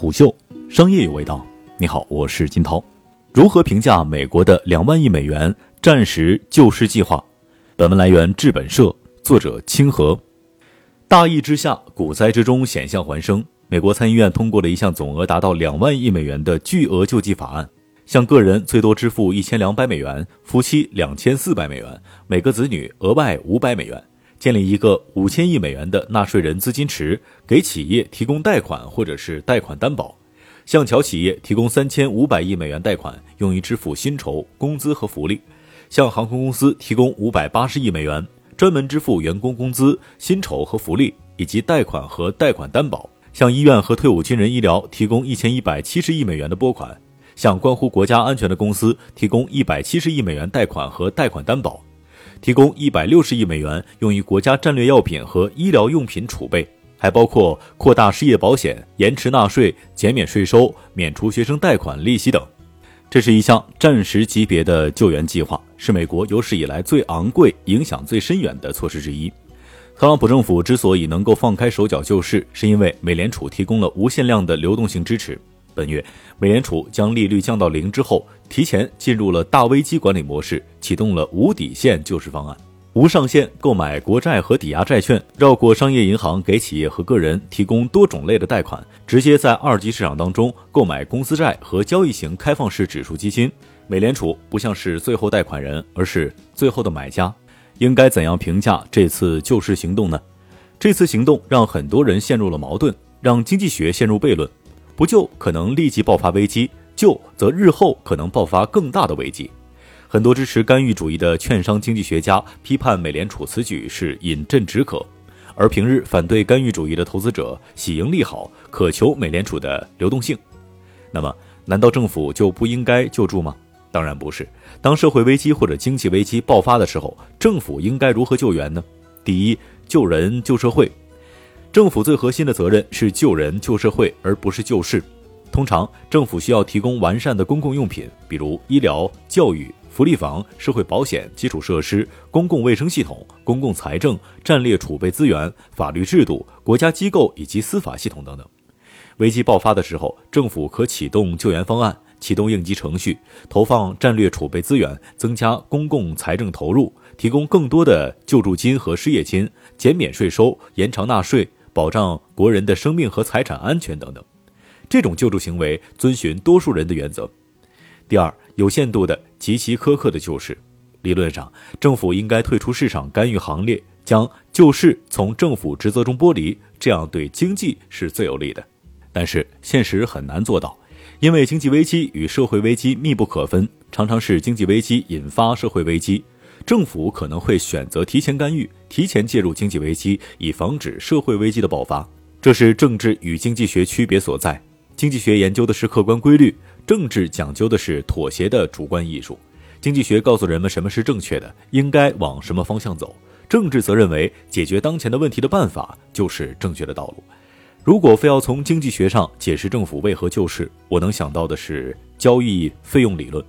虎嗅，商业有味道。你好，我是金涛。如何评价美国的两万亿美元战时救市计划？本文来源治本社，作者清河。大疫之下，股灾之中险象环生。美国参议院通过了一项总额达到两万亿美元的巨额救济法案，向个人最多支付一千两百美元，夫妻两千四百美元，每个子女额外五百美元。建立一个五千亿美元的纳税人资金池，给企业提供贷款或者是贷款担保，向小企业提供三千五百亿美元贷款，用于支付薪酬、工资和福利；向航空公司提供五百八十亿美元，专门支付员工工资、薪酬和福利，以及贷款和贷款担保；向医院和退伍军人医疗提供一千一百七十亿美元的拨款；向关乎国家安全的公司提供一百七十亿美元贷款和贷款担保。提供一百六十亿美元用于国家战略药品和医疗用品储备，还包括扩大失业保险、延迟纳税、减免税收、免除学生贷款利息等。这是一项战时级别的救援计划，是美国有史以来最昂贵、影响最深远的措施之一。特朗普政府之所以能够放开手脚救市，是因为美联储提供了无限量的流动性支持。本月，美联储将利率降到零之后，提前进入了大危机管理模式，启动了无底线救市方案，无上限购买国债和抵押债券，绕过商业银行，给企业和个人提供多种类的贷款，直接在二级市场当中购买公司债和交易型开放式指数基金。美联储不像是最后贷款人，而是最后的买家。应该怎样评价这次救市行动呢？这次行动让很多人陷入了矛盾，让经济学陷入悖论。不救可能立即爆发危机，救则日后可能爆发更大的危机。很多支持干预主义的券商经济学家批判美联储此举是饮鸩止渴，而平日反对干预主义的投资者喜迎利好，渴求美联储的流动性。那么，难道政府就不应该救助吗？当然不是。当社会危机或者经济危机爆发的时候，政府应该如何救援呢？第一，救人救社会。政府最核心的责任是救人、救社会，而不是救市。通常，政府需要提供完善的公共用品，比如医疗、教育、福利房、社会保险、基础设施、公共卫生系统、公共财政、战略储备资源、法律制度、国家机构以及司法系统等等。危机爆发的时候，政府可启动救援方案，启动应急程序，投放战略储备资源，增加公共财政投入，提供更多的救助金和失业金，减免税收，延长纳税。保障国人的生命和财产安全等等，这种救助行为遵循多数人的原则。第二，有限度的、极其苛刻的救市，理论上政府应该退出市场干预行列，将救市从政府职责中剥离，这样对经济是最有利的。但是现实很难做到，因为经济危机与社会危机密不可分，常常是经济危机引发社会危机。政府可能会选择提前干预、提前介入经济危机，以防止社会危机的爆发。这是政治与经济学区别所在。经济学研究的是客观规律，政治讲究的是妥协的主观艺术。经济学告诉人们什么是正确的，应该往什么方向走。政治则认为解决当前的问题的办法就是正确的道路。如果非要从经济学上解释政府为何救市，我能想到的是交易费用理论。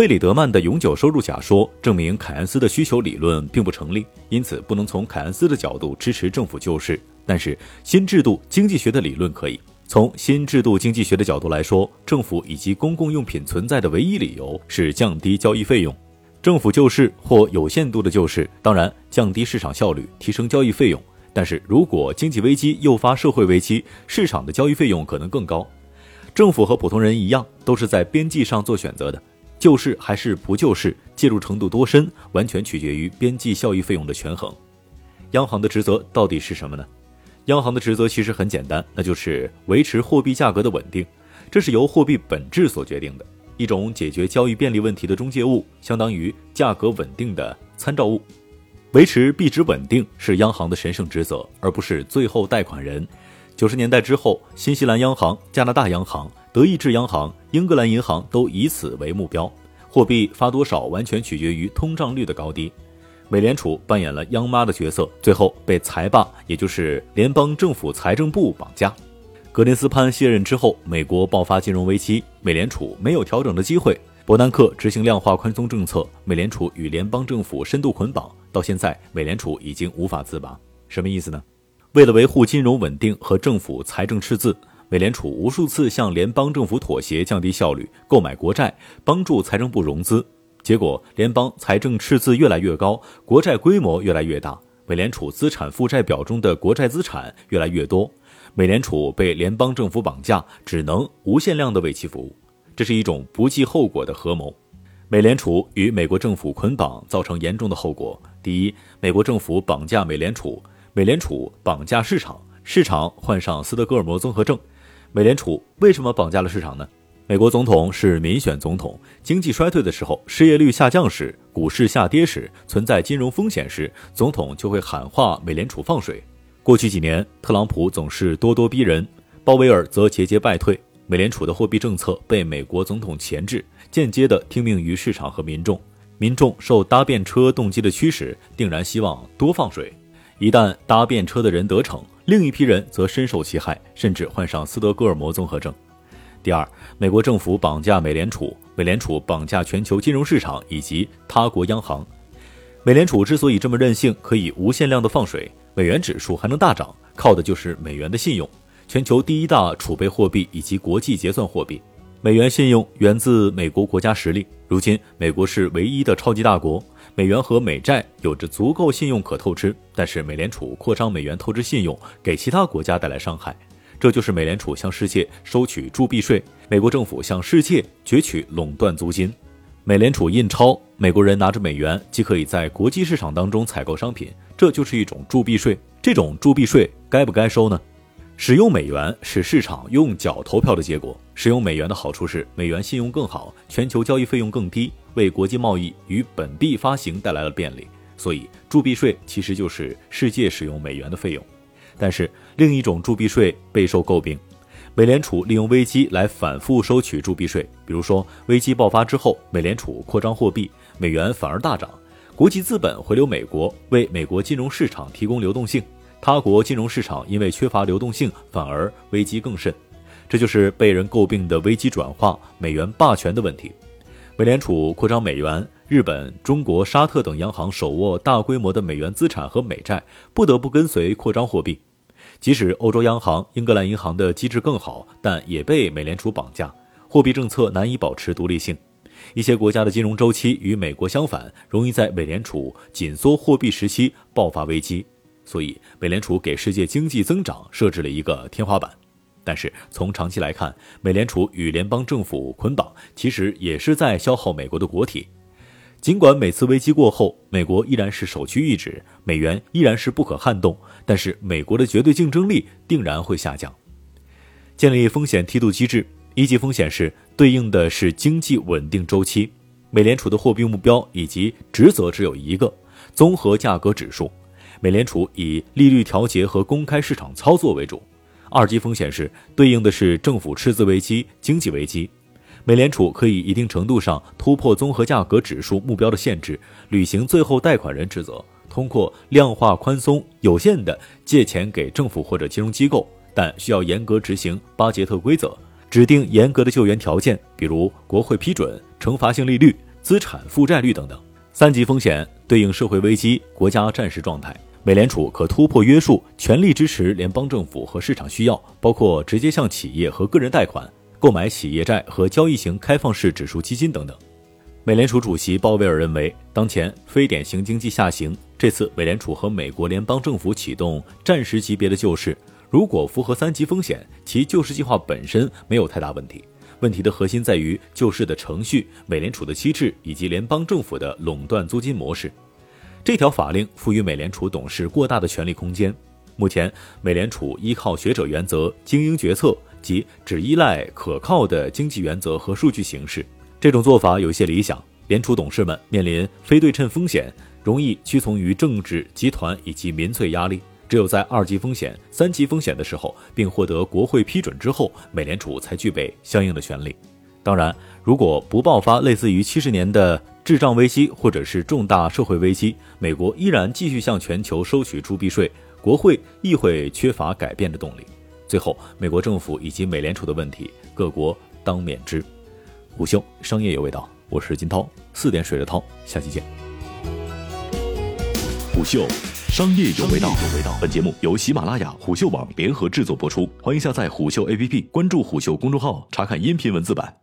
费里德曼的永久收入假说证明凯恩斯的需求理论并不成立，因此不能从凯恩斯的角度支持政府救市。但是新制度经济学的理论可以。从新制度经济学的角度来说，政府以及公共用品存在的唯一理由是降低交易费用。政府救市或有限度的救市，当然降低市场效率，提升交易费用。但是如果经济危机诱发社会危机，市场的交易费用可能更高。政府和普通人一样，都是在边际上做选择的。救市还是不救市，介入程度多深，完全取决于边际效益费用的权衡。央行的职责到底是什么呢？央行的职责其实很简单，那就是维持货币价格的稳定，这是由货币本质所决定的一种解决交易便利问题的中介物，相当于价格稳定的参照物。维持币值稳定是央行的神圣职责，而不是最后贷款人。九十年代之后，新西兰央行、加拿大央行。德意志央行、英格兰银行都以此为目标，货币发多少完全取决于通胀率的高低。美联储扮演了央妈的角色，最后被财霸，也就是联邦政府财政部绑架。格林斯潘卸任之后，美国爆发金融危机，美联储没有调整的机会。伯南克执行量化宽松政策，美联储与联邦政府深度捆绑，到现在美联储已经无法自拔。什么意思呢？为了维护金融稳定和政府财政赤字。美联储无数次向联邦政府妥协，降低效率，购买国债，帮助财政部融资，结果联邦财政赤字越来越高，国债规模越来越大，美联储资产负债表中的国债资产越来越多，美联储被联邦政府绑架，只能无限量的为其服务，这是一种不计后果的合谋。美联储与美国政府捆绑，造成严重的后果。第一，美国政府绑架美联储，美联储绑架市场，市场患上斯德哥尔摩综合症。美联储为什么绑架了市场呢？美国总统是民选总统，经济衰退的时候，失业率下降时，股市下跌时，存在金融风险时，总统就会喊话美联储放水。过去几年，特朗普总是咄咄逼人，鲍威尔则节节败退，美联储的货币政策被美国总统钳制，间接的听命于市场和民众。民众受搭便车动机的驱使，定然希望多放水。一旦搭便车的人得逞，另一批人则深受其害，甚至患上斯德哥尔摩综合症。第二，美国政府绑架美联储，美联储绑架全球金融市场以及他国央行。美联储之所以这么任性，可以无限量的放水，美元指数还能大涨，靠的就是美元的信用，全球第一大储备货币以及国际结算货币。美元信用源自美国国家实力，如今美国是唯一的超级大国。美元和美债有着足够信用可透支，但是美联储扩张美元透支信用，给其他国家带来伤害。这就是美联储向世界收取铸币税，美国政府向世界攫取垄断租金。美联储印钞，美国人拿着美元，即可以在国际市场当中采购商品，这就是一种铸币税。这种铸币税该不该收呢？使用美元是市场用脚投票的结果。使用美元的好处是美元信用更好，全球交易费用更低，为国际贸易与本币发行带来了便利。所以铸币税其实就是世界使用美元的费用。但是另一种铸币税备受诟病，美联储利用危机来反复收取铸币税。比如说危机爆发之后，美联储扩张货币，美元反而大涨，国际资本回流美国，为美国金融市场提供流动性。他国金融市场因为缺乏流动性，反而危机更甚，这就是被人诟病的危机转化、美元霸权的问题。美联储扩张美元，日本、中国、沙特等央行手握大规模的美元资产和美债，不得不跟随扩张货币。即使欧洲央行、英格兰银行的机制更好，但也被美联储绑架，货币政策难以保持独立性。一些国家的金融周期与美国相反，容易在美联储紧缩货币时期爆发危机。所以，美联储给世界经济增长设置了一个天花板。但是，从长期来看，美联储与联邦政府捆绑，其实也是在消耗美国的国体。尽管每次危机过后，美国依然是首屈一指，美元依然是不可撼动，但是美国的绝对竞争力定然会下降。建立风险梯度机制，一级风险是对应的是经济稳定周期。美联储的货币目标以及职责只有一个：综合价格指数。美联储以利率调节和公开市场操作为主，二级风险是对应的是政府赤字危机、经济危机。美联储可以一定程度上突破综合价格指数目标的限制，履行最后贷款人职责，通过量化宽松有限的借钱给政府或者金融机构，但需要严格执行巴杰特规则，指定严格的救援条件，比如国会批准、惩罚性利率、资产负债率等等。三级风险对应社会危机、国家战时状态。美联储可突破约束，全力支持联邦政府和市场需要，包括直接向企业和个人贷款、购买企业债和交易型开放式指数基金等等。美联储主席鲍威尔认为，当前非典型经济下行，这次美联储和美国联邦政府启动战时级别的救市，如果符合三级风险，其救市计划本身没有太大问题。问题的核心在于救市的程序、美联储的机制以及联邦政府的垄断租金模式。这条法令赋予美联储董事过大的权力空间。目前，美联储依靠学者原则、精英决策及只依赖可靠的经济原则和数据形式。这种做法有些理想。联储董事们面临非对称风险，容易屈从于政治集团以及民粹压力。只有在二级风险、三级风险的时候，并获得国会批准之后，美联储才具备相应的权利。当然，如果不爆发类似于七十年的。滞胀危机或者是重大社会危机，美国依然继续向全球收取铸币税，国会亦会缺乏改变的动力。最后，美国政府以及美联储的问题，各国当面之。午休，商业有味道，我是金涛，四点水的涛，下期见。虎嗅，商业有味道有味道，本节目由喜马拉雅、虎嗅网联合制作播出，欢迎下载虎嗅 APP，关注虎嗅公众号，查看音频文字版。